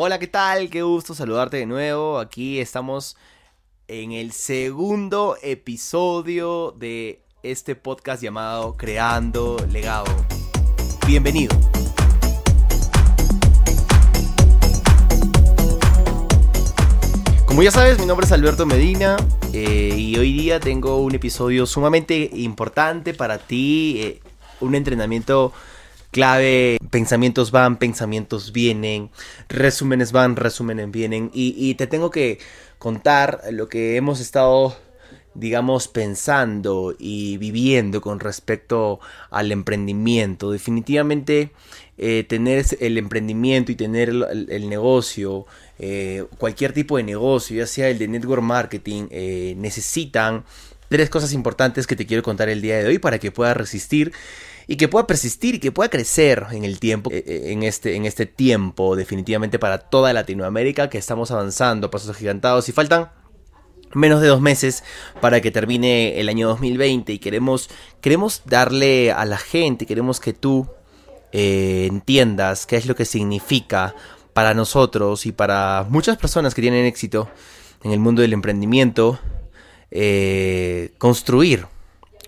Hola, ¿qué tal? Qué gusto saludarte de nuevo. Aquí estamos en el segundo episodio de este podcast llamado Creando Legado. Bienvenido. Como ya sabes, mi nombre es Alberto Medina eh, y hoy día tengo un episodio sumamente importante para ti, eh, un entrenamiento clave, pensamientos van, pensamientos vienen, resúmenes van, resúmenes vienen y, te tengo que contar lo que hemos estado digamos, pensando y viviendo con respecto al emprendimiento. Definitivamente, eh, tener el emprendimiento y tener el, negocio, eh, cualquier tipo de negocio, ya sea el de network marketing, eh, necesitan tres cosas importantes que te quiero contar el día de hoy para que puedas resistir y que pueda persistir y que pueda crecer en el tiempo, eh, eh, en este, en este tiempo, definitivamente para toda Latinoamérica, que estamos avanzando pasos agigantados y faltan menos de dos meses para que termine el año 2020 y queremos, queremos darle a la gente, queremos que tú eh, entiendas qué es lo que significa para nosotros y para muchas personas que tienen éxito en el mundo del emprendimiento, construir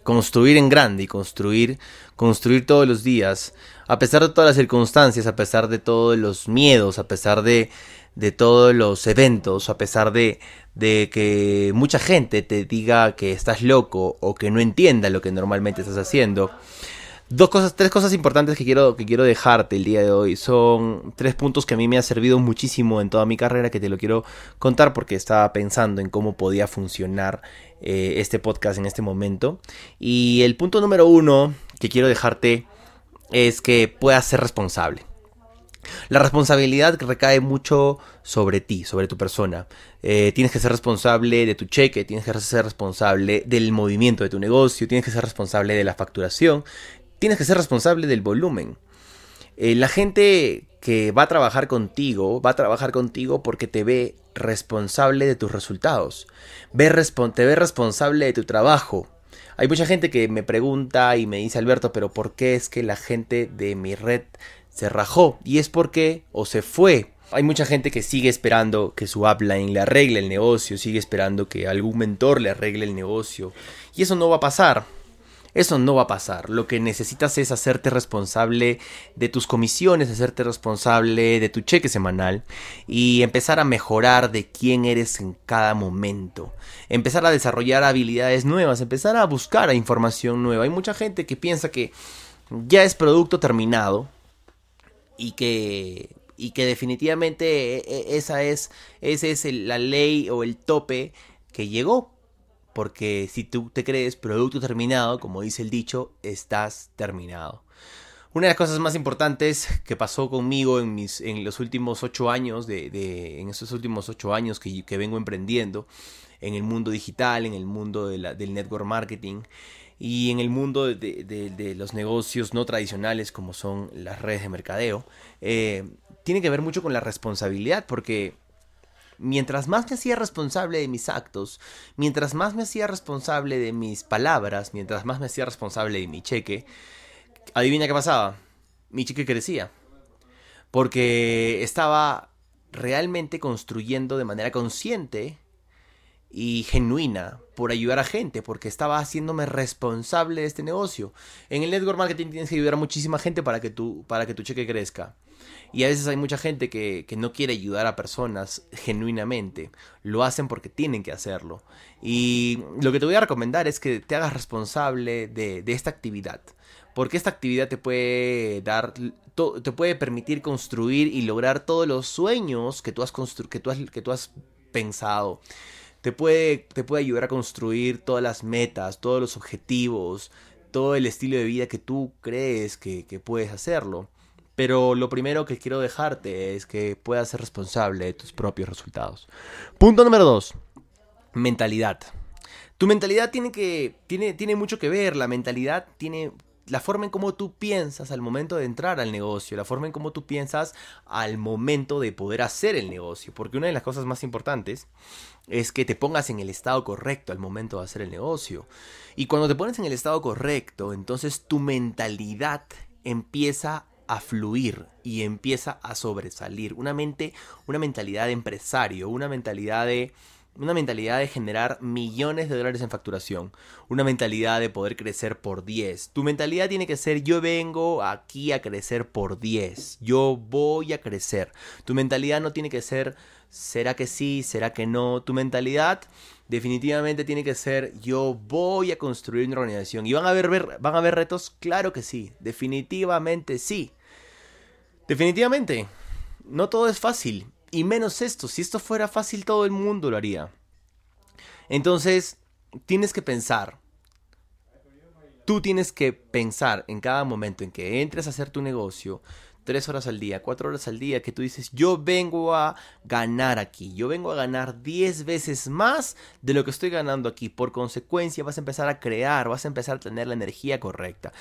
construir en grande y construir, construir todos los días, a pesar de todas las circunstancias, a pesar de todos los miedos, a pesar de, de todos los eventos, a pesar de, de que mucha gente te diga que estás loco o que no entienda lo que normalmente estás haciendo. Dos cosas, tres cosas importantes que quiero, que quiero dejarte el día de hoy. Son tres puntos que a mí me han servido muchísimo en toda mi carrera que te lo quiero contar porque estaba pensando en cómo podía funcionar eh, este podcast en este momento. Y el punto número uno que quiero dejarte es que puedas ser responsable. La responsabilidad recae mucho sobre ti, sobre tu persona. Eh, tienes que ser responsable de tu cheque, tienes que ser responsable del movimiento de tu negocio, tienes que ser responsable de la facturación, tienes que ser responsable del volumen. Eh, la gente que va a trabajar contigo, va a trabajar contigo porque te ve responsable de tus resultados. Te ve responsable de tu trabajo. Hay mucha gente que me pregunta y me dice, Alberto, pero ¿por qué es que la gente de mi red se rajó? Y es porque o se fue. Hay mucha gente que sigue esperando que su upline le arregle el negocio, sigue esperando que algún mentor le arregle el negocio. Y eso no va a pasar. Eso no va a pasar. Lo que necesitas es hacerte responsable de tus comisiones, hacerte responsable de tu cheque semanal y empezar a mejorar de quién eres en cada momento. Empezar a desarrollar habilidades nuevas, empezar a buscar información nueva. Hay mucha gente que piensa que ya es producto terminado y que y que definitivamente e, e, esa es esa es la ley o el tope que llegó porque si tú te crees producto terminado, como dice el dicho, estás terminado. Una de las cosas más importantes que pasó conmigo en, mis, en los últimos ocho años, de, en esos últimos ocho años que, que, vengo emprendiendo, en el mundo digital, en el mundo del network marketing y en el mundo de, los negocios no tradicionales como son las redes de mercadeo, eh, tiene que ver mucho con la responsabilidad, porque mientras más me hacía responsable de mis actos, mientras más me hacía responsable de mis palabras, mientras más me hacía responsable de mi cheque, adivina qué pasaba. Mi cheque crecía. Porque estaba realmente construyendo de manera consciente y genuina por ayudar a gente, porque estaba haciéndome responsable de este negocio. En el network marketing tienes que ayudar a muchísima gente para que tu, para que tu cheque crezca. Y a veces hay mucha gente que, no quiere ayudar a personas genuinamente. Lo hacen porque tienen que hacerlo. Y lo que te voy a recomendar es que te hagas responsable de, esta actividad. Porque esta actividad te puede dar, te puede permitir construir y lograr todos los sueños que tú has, que tú has, que tú has pensado. Te puede, te puede ayudar a construir todas las metas, todos los objetivos, todo el estilo de vida que tú crees que, que puedes hacerlo. Pero lo primero que quiero dejarte es que puedas ser responsable de tus propios resultados. Punto número dos. Mentalidad. Tu mentalidad tiene que. tiene, tiene mucho que ver. La mentalidad tiene. La forma en cómo tú piensas al momento de entrar al negocio, la forma en cómo tú piensas al momento de poder hacer el negocio. Porque una de las cosas más importantes es que te pongas en el estado correcto al momento de hacer el negocio. Y cuando te pones en el estado correcto, entonces tu mentalidad empieza a fluir y empieza a sobresalir. Una mente, una mentalidad de empresario, una mentalidad de una mentalidad de generar millones de dólares en facturación, una mentalidad de poder crecer por 10. Tu mentalidad tiene que ser yo vengo aquí a crecer por 10, yo voy a crecer. Tu mentalidad no tiene que ser será que sí, será que no. Tu mentalidad definitivamente tiene que ser yo voy a construir una organización. ¿Y van a haber, van a haber retos? Claro que sí, definitivamente sí. Definitivamente. No todo es fácil. Y menos esto, si esto fuera fácil todo el mundo lo haría. Entonces, tienes que pensar. Tú tienes que pensar en cada momento en que entres a hacer tu negocio, tres horas al día, cuatro horas al día, que tú dices, yo vengo a ganar aquí, yo vengo a ganar diez veces más de lo que estoy ganando aquí. Por consecuencia, vas a empezar a crear, vas a empezar a tener la energía correcta.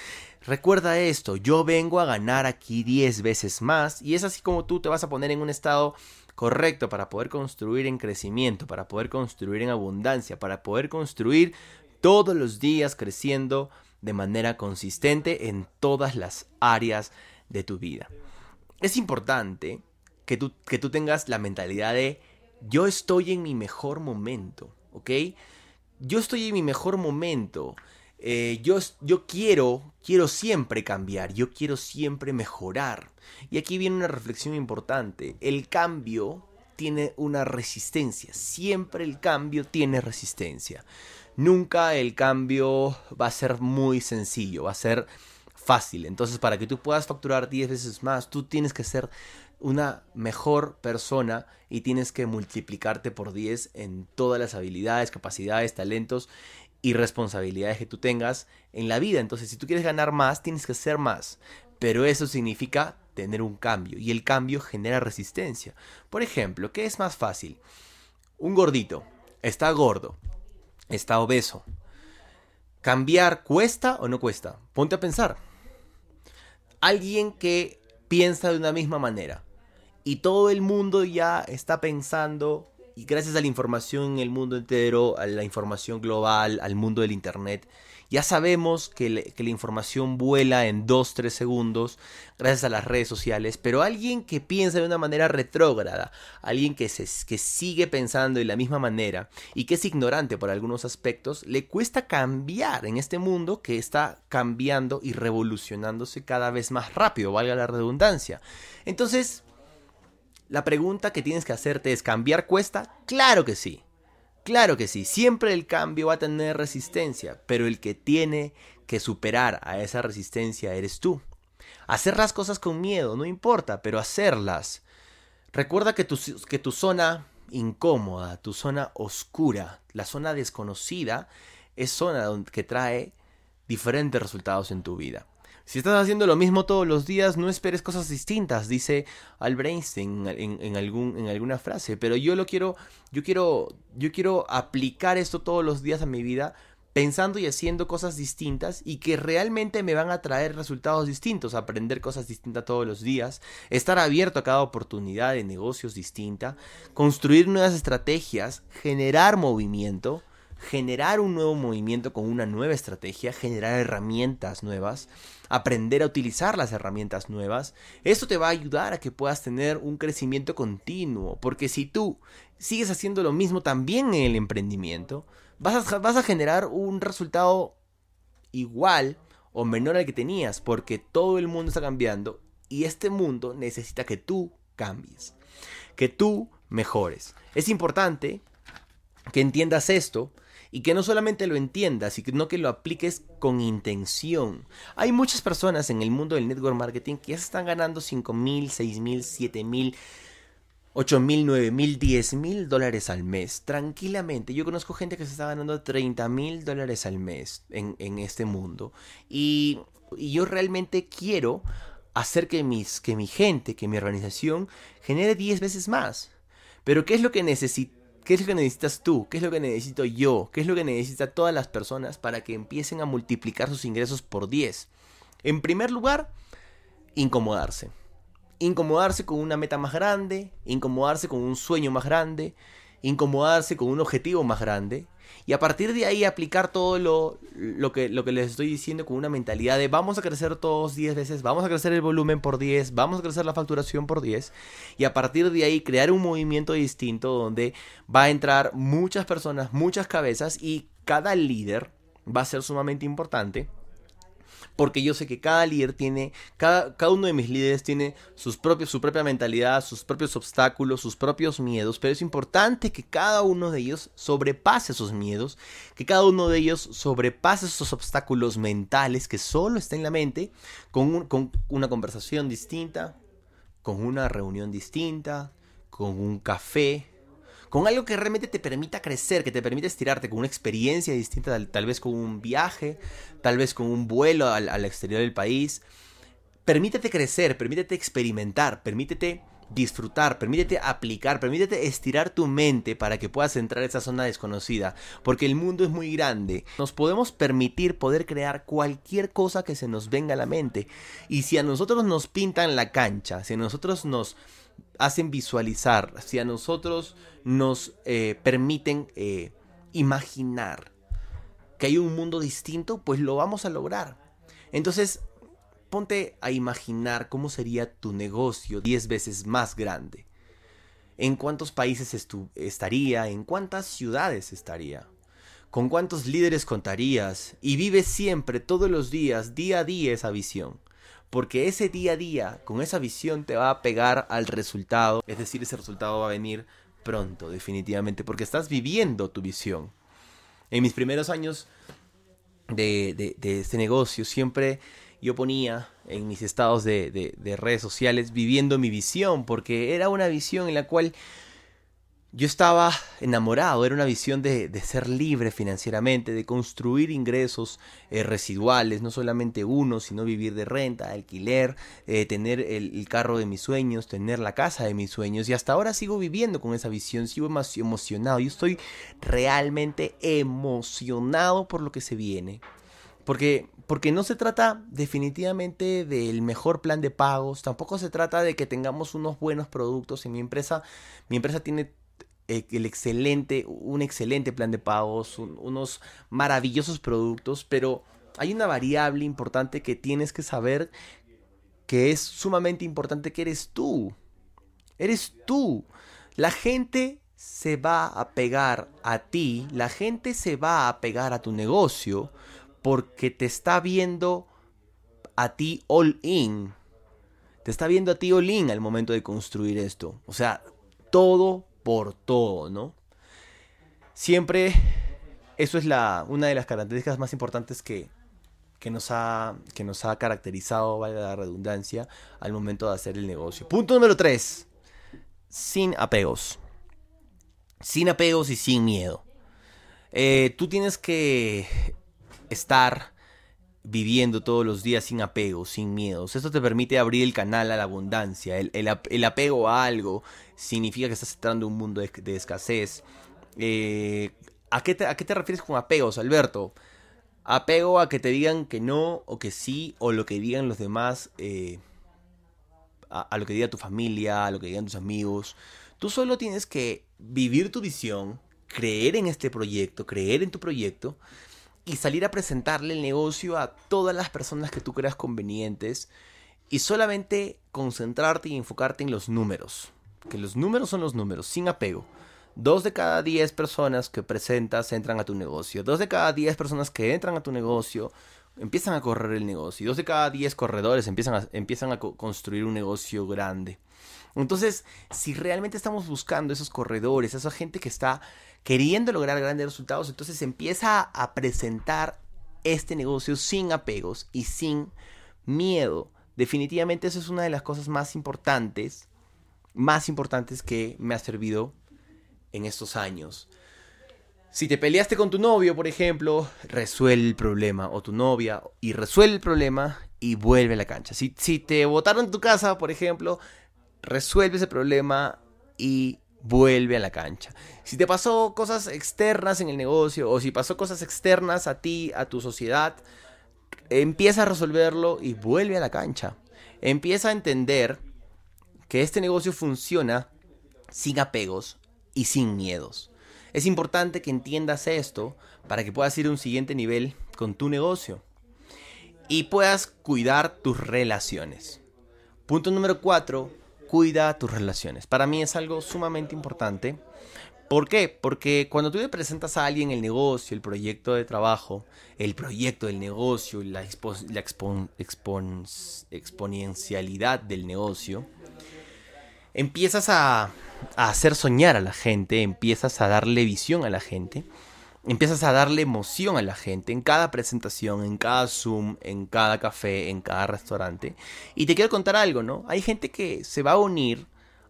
Recuerda esto, yo vengo a ganar aquí diez veces más y es así como tú te vas a poner en un estado correcto para poder construir en crecimiento, para poder construir en abundancia, para poder construir todos los días creciendo de manera consistente en todas las áreas de tu vida. Es importante que tú, que tú tengas la mentalidad de yo estoy en mi mejor momento, ¿ok? Yo estoy en mi mejor momento. Eh, yo, yo quiero, quiero siempre cambiar, yo quiero siempre mejorar. Y aquí viene una reflexión importante. El cambio tiene una resistencia. Siempre el cambio tiene resistencia. Nunca el cambio va a ser muy sencillo, va a ser fácil. Entonces, para que tú puedas facturar 10 veces más, tú tienes que ser una mejor persona y tienes que multiplicarte por 10 en todas las habilidades, capacidades, talentos y responsabilidades que tú tengas en la vida. Entonces, si tú quieres ganar más, tienes que ser más. Pero eso significa tener un cambio y el cambio genera resistencia. Por ejemplo, ¿qué es más fácil? Un gordito está gordo, está obeso. ¿Cambiar cuesta o no cuesta? Ponte a pensar alguien que piensa de una misma manera. Y todo el mundo ya está pensando, y gracias a la información en el mundo entero, a la información global, al mundo del Internet, ya sabemos que, la información vuela en 2-3 segundos gracias a las redes sociales, pero alguien que piensa de una manera retrógrada, alguien que, se, que sigue pensando de la misma manera y que es ignorante por algunos aspectos, le cuesta cambiar en este mundo que está cambiando y revolucionándose cada vez más rápido, valga la redundancia. Entonces, la pregunta que tienes que hacerte es, ¿cambiar cuesta? Claro que sí. Claro que sí, siempre el cambio va a tener resistencia, pero el que tiene que superar a esa resistencia eres tú. Hacer las cosas con miedo, no importa, pero hacerlas. Recuerda que tu, que tu zona incómoda, tu zona oscura, la zona desconocida, es zona que trae diferentes resultados en tu vida. Si estás haciendo lo mismo todos los días, no esperes cosas distintas, dice Albert Einstein en, en alguna frase. Pero yo lo quiero, yo quiero, yo quiero aplicar esto todos los días a mi vida, pensando y haciendo cosas distintas y que realmente me van a traer resultados distintos, aprender cosas distintas todos los días, estar abierto a cada oportunidad de negocios distinta, construir nuevas estrategias, generar movimiento generar un nuevo movimiento con una nueva estrategia, generar herramientas nuevas, aprender a utilizar las herramientas nuevas. Esto te va a ayudar a que puedas tener un crecimiento continuo, porque si tú sigues haciendo lo mismo también en el emprendimiento, vas a, vas a generar un resultado igual o menor al que tenías, porque todo el mundo está cambiando y este mundo necesita que tú cambies, que tú mejores. Es importante que entiendas esto y que no solamente lo entiendas, sino que lo apliques con intención. Hay muchas personas en el mundo del network marketing que ya están ganando 5 mil, 6 mil, 7 mil, 8 mil, 9 mil, 10 mil dólares al mes, tranquilamente. Yo conozco gente que se está ganando 30 mil dólares al mes en, en este mundo. Y, y, yo realmente quiero hacer que, mis, que mi gente, que mi organización genere 10 veces más. Pero ¿qué es lo que necesito? ¿Qué es lo que necesitas tú? ¿Qué es lo que necesito yo? ¿Qué es lo que necesitan todas las personas para que empiecen a multiplicar sus ingresos por 10? En primer lugar, incomodarse. Incomodarse con una meta más grande, incomodarse con un sueño más grande, incomodarse con un objetivo más grande y a partir de ahí aplicar todo lo, lo, que, lo que les estoy diciendo con una mentalidad de vamos a crecer todos 10 veces, vamos a crecer el volumen por 10, vamos a crecer la facturación por 10 y a partir de ahí crear un movimiento distinto donde va a entrar muchas personas, muchas cabezas y cada líder va a ser sumamente importante porque yo sé que cada líder tiene, cada, cada uno de mis líderes tiene sus propios, su propia mentalidad, sus propios obstáculos, sus propios miedos, pero es importante que cada uno de ellos sobrepase esos miedos, que cada uno de ellos sobrepase esos obstáculos mentales que solo está en la mente, con, con una conversación distinta, con una reunión distinta, con un café, con algo que realmente te permita crecer, que te permita estirarte, con una experiencia distinta, tal, vez con un viaje, tal vez con un vuelo al, exterior del país. Permítete crecer, permítete experimentar, permítete disfrutar, permítete aplicar, permítete estirar tu mente para que puedas entrar a esa zona desconocida, porque el mundo es muy grande. Nos podemos permitir poder crear cualquier cosa que se nos venga a la mente. Y si a nosotros nos pintan la cancha, si a nosotros nos hacen visualizar, si a nosotros nos eh, permiten eh, imaginar que hay un mundo distinto, pues lo vamos a lograr. Entonces, ponte a imaginar cómo sería tu negocio 10 veces más grande. ¿En cuántos países estaría? ¿En cuántas ciudades estaría? ¿Con cuántos líderes contarías? Y vive siempre, todos los días, día a día esa visión. Porque ese día a día, con esa visión, te va a pegar al resultado. Es decir, ese resultado va a venir pronto, definitivamente, porque estás viviendo tu visión. En mis primeros años de, este negocio, siempre yo ponía en mis estados de, de redes sociales viviendo mi visión, porque era una visión en la cual yo estaba enamorado, era una visión de, ser libre financieramente, de construir ingresos eh, residuales, no solamente uno, sino vivir de renta, alquiler, eh, tener el, carro de mis sueños, tener la casa de mis sueños. Y hasta ahora sigo viviendo con esa visión, sigo más emocionado. Yo estoy realmente emocionado por lo que se viene. Porque, porque no se trata definitivamente del mejor plan de pagos, tampoco se trata de que tengamos unos buenos productos. En mi empresa, mi empresa tiene el excelente, un excelente plan de pagos, unos maravillosos productos, pero hay una variable importante que tienes que saber que es sumamente importante que eres tú. Eres tú. La gente se va a pegar a ti, la gente se va a pegar a tu negocio porque te está viendo a ti all in. Te está viendo a ti all in al momento de construir esto. O sea, todo por todo, ¿no? Siempre, eso es la, una de las características más importantes que, que, nos ha, que nos ha caracterizado, vale la redundancia, al momento de hacer el negocio. Punto número 3. Sin apegos. Sin apegos y sin miedo. Eh, tú tienes que estar viviendo todos los días sin apegos, sin miedos. Esto te permite abrir el canal a la abundancia. El, apego a algo significa que estás entrando en un mundo de, escasez. Eh, ¿a, qué te, ¿A qué te refieres con apegos, Alberto? Apego a que te digan que no o que sí o lo que digan los demás, eh, a, a lo que diga tu familia, a lo que digan tus amigos. Tú solo tienes que vivir tu visión, creer en este proyecto, creer en tu proyecto y salir a presentarle el negocio a todas las personas que tú creas convenientes y solamente concentrarte y enfocarte en los números. Que los números son los números, sin apego. Dos de cada diez personas que presentas entran a tu negocio. Dos de cada diez personas que entran a tu negocio empiezan a correr el negocio. Dos de cada diez corredores empiezan a, empiezan a construir un negocio grande. Entonces, si realmente estamos buscando esos corredores, esa gente que está queriendo lograr grandes resultados, entonces empieza a presentar este negocio sin apegos y sin miedo. Definitivamente eso es una de las cosas más importantes, más importantes que me ha servido en estos años. Si te peleaste con tu novio, por ejemplo, resuelve el problema, o tu novia, y resuelve el problema y vuelve a la cancha. Si, te botaron en tu casa, por ejemplo, resuelve ese problema y vuelve a la cancha. Si te pasó cosas externas en el negocio o si pasó cosas externas a ti, a tu sociedad, empieza a resolverlo y vuelve a la cancha. Empieza a entender que este negocio funciona sin apegos y sin miedos. Es importante que entiendas esto para que puedas ir a un siguiente nivel con tu negocio y puedas cuidar tus relaciones. Punto número 4, cuida tus relaciones. Para mí es algo sumamente importante. ¿Por qué? Porque cuando tú le presentas a alguien el negocio, el proyecto de trabajo, el proyecto del negocio, la, la exponencialidad del negocio, empiezas a, a hacer soñar a la gente, empiezas a darle visión a la gente empiezas a darle emoción a la gente en cada presentación, en cada Zoom, en cada café, en cada restaurante. Y te quiero contar algo, ¿no? Hay gente que se va a unir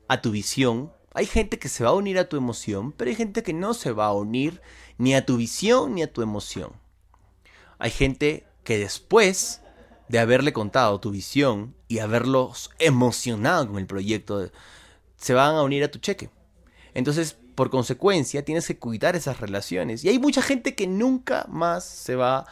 a tu visión, hay gente que se va a unir a tu emoción, pero hay gente que no se va a unir ni a tu visión ni a tu emoción. Hay gente que después de haberle contado tu visión y haberlos emocionado con el proyecto, se van a unir a tu cheque. Entonces, por consecuencia, tienes que cuidar esas relaciones. Y hay mucha gente que nunca más se va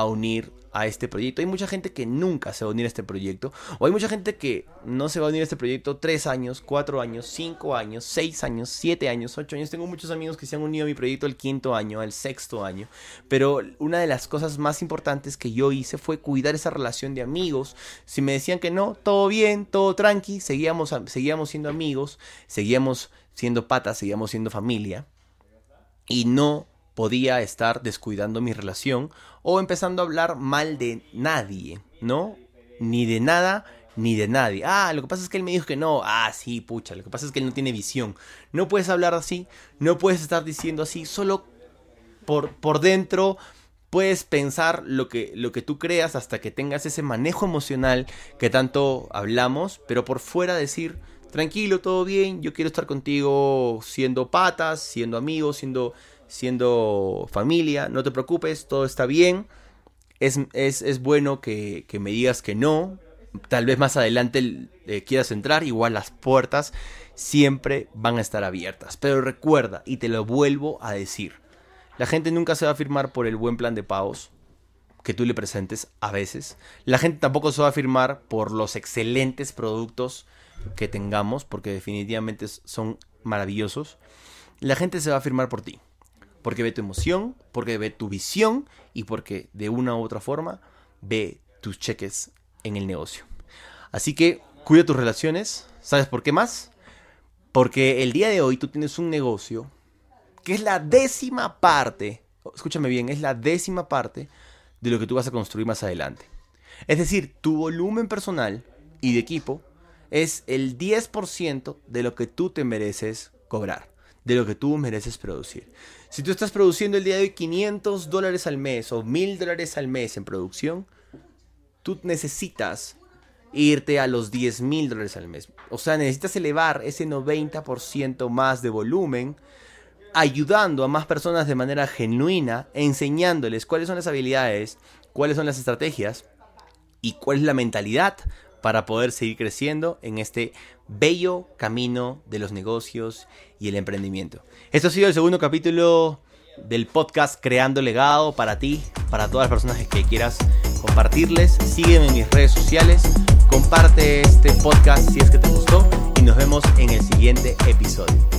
a unir a este proyecto. Hay mucha gente que nunca se va a unir a este proyecto. O hay mucha gente que no se va a unir a este proyecto tres años, cuatro años, cinco años, seis años, siete años, ocho años. Tengo muchos amigos que se han unido a mi proyecto el quinto año, el sexto año. Pero una de las cosas más importantes que yo hice fue cuidar esa relación de amigos. Si me decían que no, todo bien, todo tranqui, seguíamos, seguíamos siendo amigos, seguíamos siendo patas, seguíamos siendo familia. Y no podía estar descuidando mi relación o empezando a hablar mal de nadie, ¿no? Ni de nada, ni de nadie. Ah, lo que pasa es que él me dijo que no. Ah, sí, pucha, lo que pasa es que él no tiene visión. No puedes hablar así, no puedes estar diciendo así, solo por, por dentro puedes pensar lo que, lo que tú creas hasta que tengas ese manejo emocional que tanto hablamos, pero por fuera decir, tranquilo, todo bien, yo quiero estar contigo siendo patas, siendo amigos, siendo, siendo familia, no te preocupes, todo está bien. Es, es, bueno que, me digas que no, tal vez más adelante eh, quieras entrar, igual las puertas siempre van a estar abiertas. Pero recuerda, y te lo vuelvo a decir, la gente nunca se va a firmar por el buen plan de pagos que tú le presentes a veces. La gente tampoco se va a firmar por los excelentes productos que tengamos, porque definitivamente son maravillosos, la gente se va a firmar por ti. Porque ve tu emoción, porque ve tu visión y porque de una u otra forma ve tus cheques en el negocio. Así que cuida tus relaciones. ¿Sabes por qué más? Porque el día de hoy tú tienes un negocio que es la décima parte, escúchame bien, es la décima parte de lo que tú vas a construir más adelante. Es decir, tu volumen personal y de equipo es el 10% de lo que tú te mereces cobrar, de lo que tú mereces producir. Si tú estás produciendo el día de hoy 500 dólares al mes o 1000 dólares al mes en producción, tú necesitas irte a los 10 mil dólares al mes. O sea, necesitas elevar ese 90% más de volumen, ayudando a más personas de manera genuina, enseñándoles cuáles son las habilidades, cuáles son las estrategias y cuál es la mentalidad para poder seguir creciendo en este bello camino de los negocios y el emprendimiento. Esto ha sido el segundo capítulo del podcast Creando Legado para ti, para todas las personas que quieras compartirles. Sígueme en mis redes sociales, comparte este podcast si es que te gustó y nos vemos en el siguiente episodio.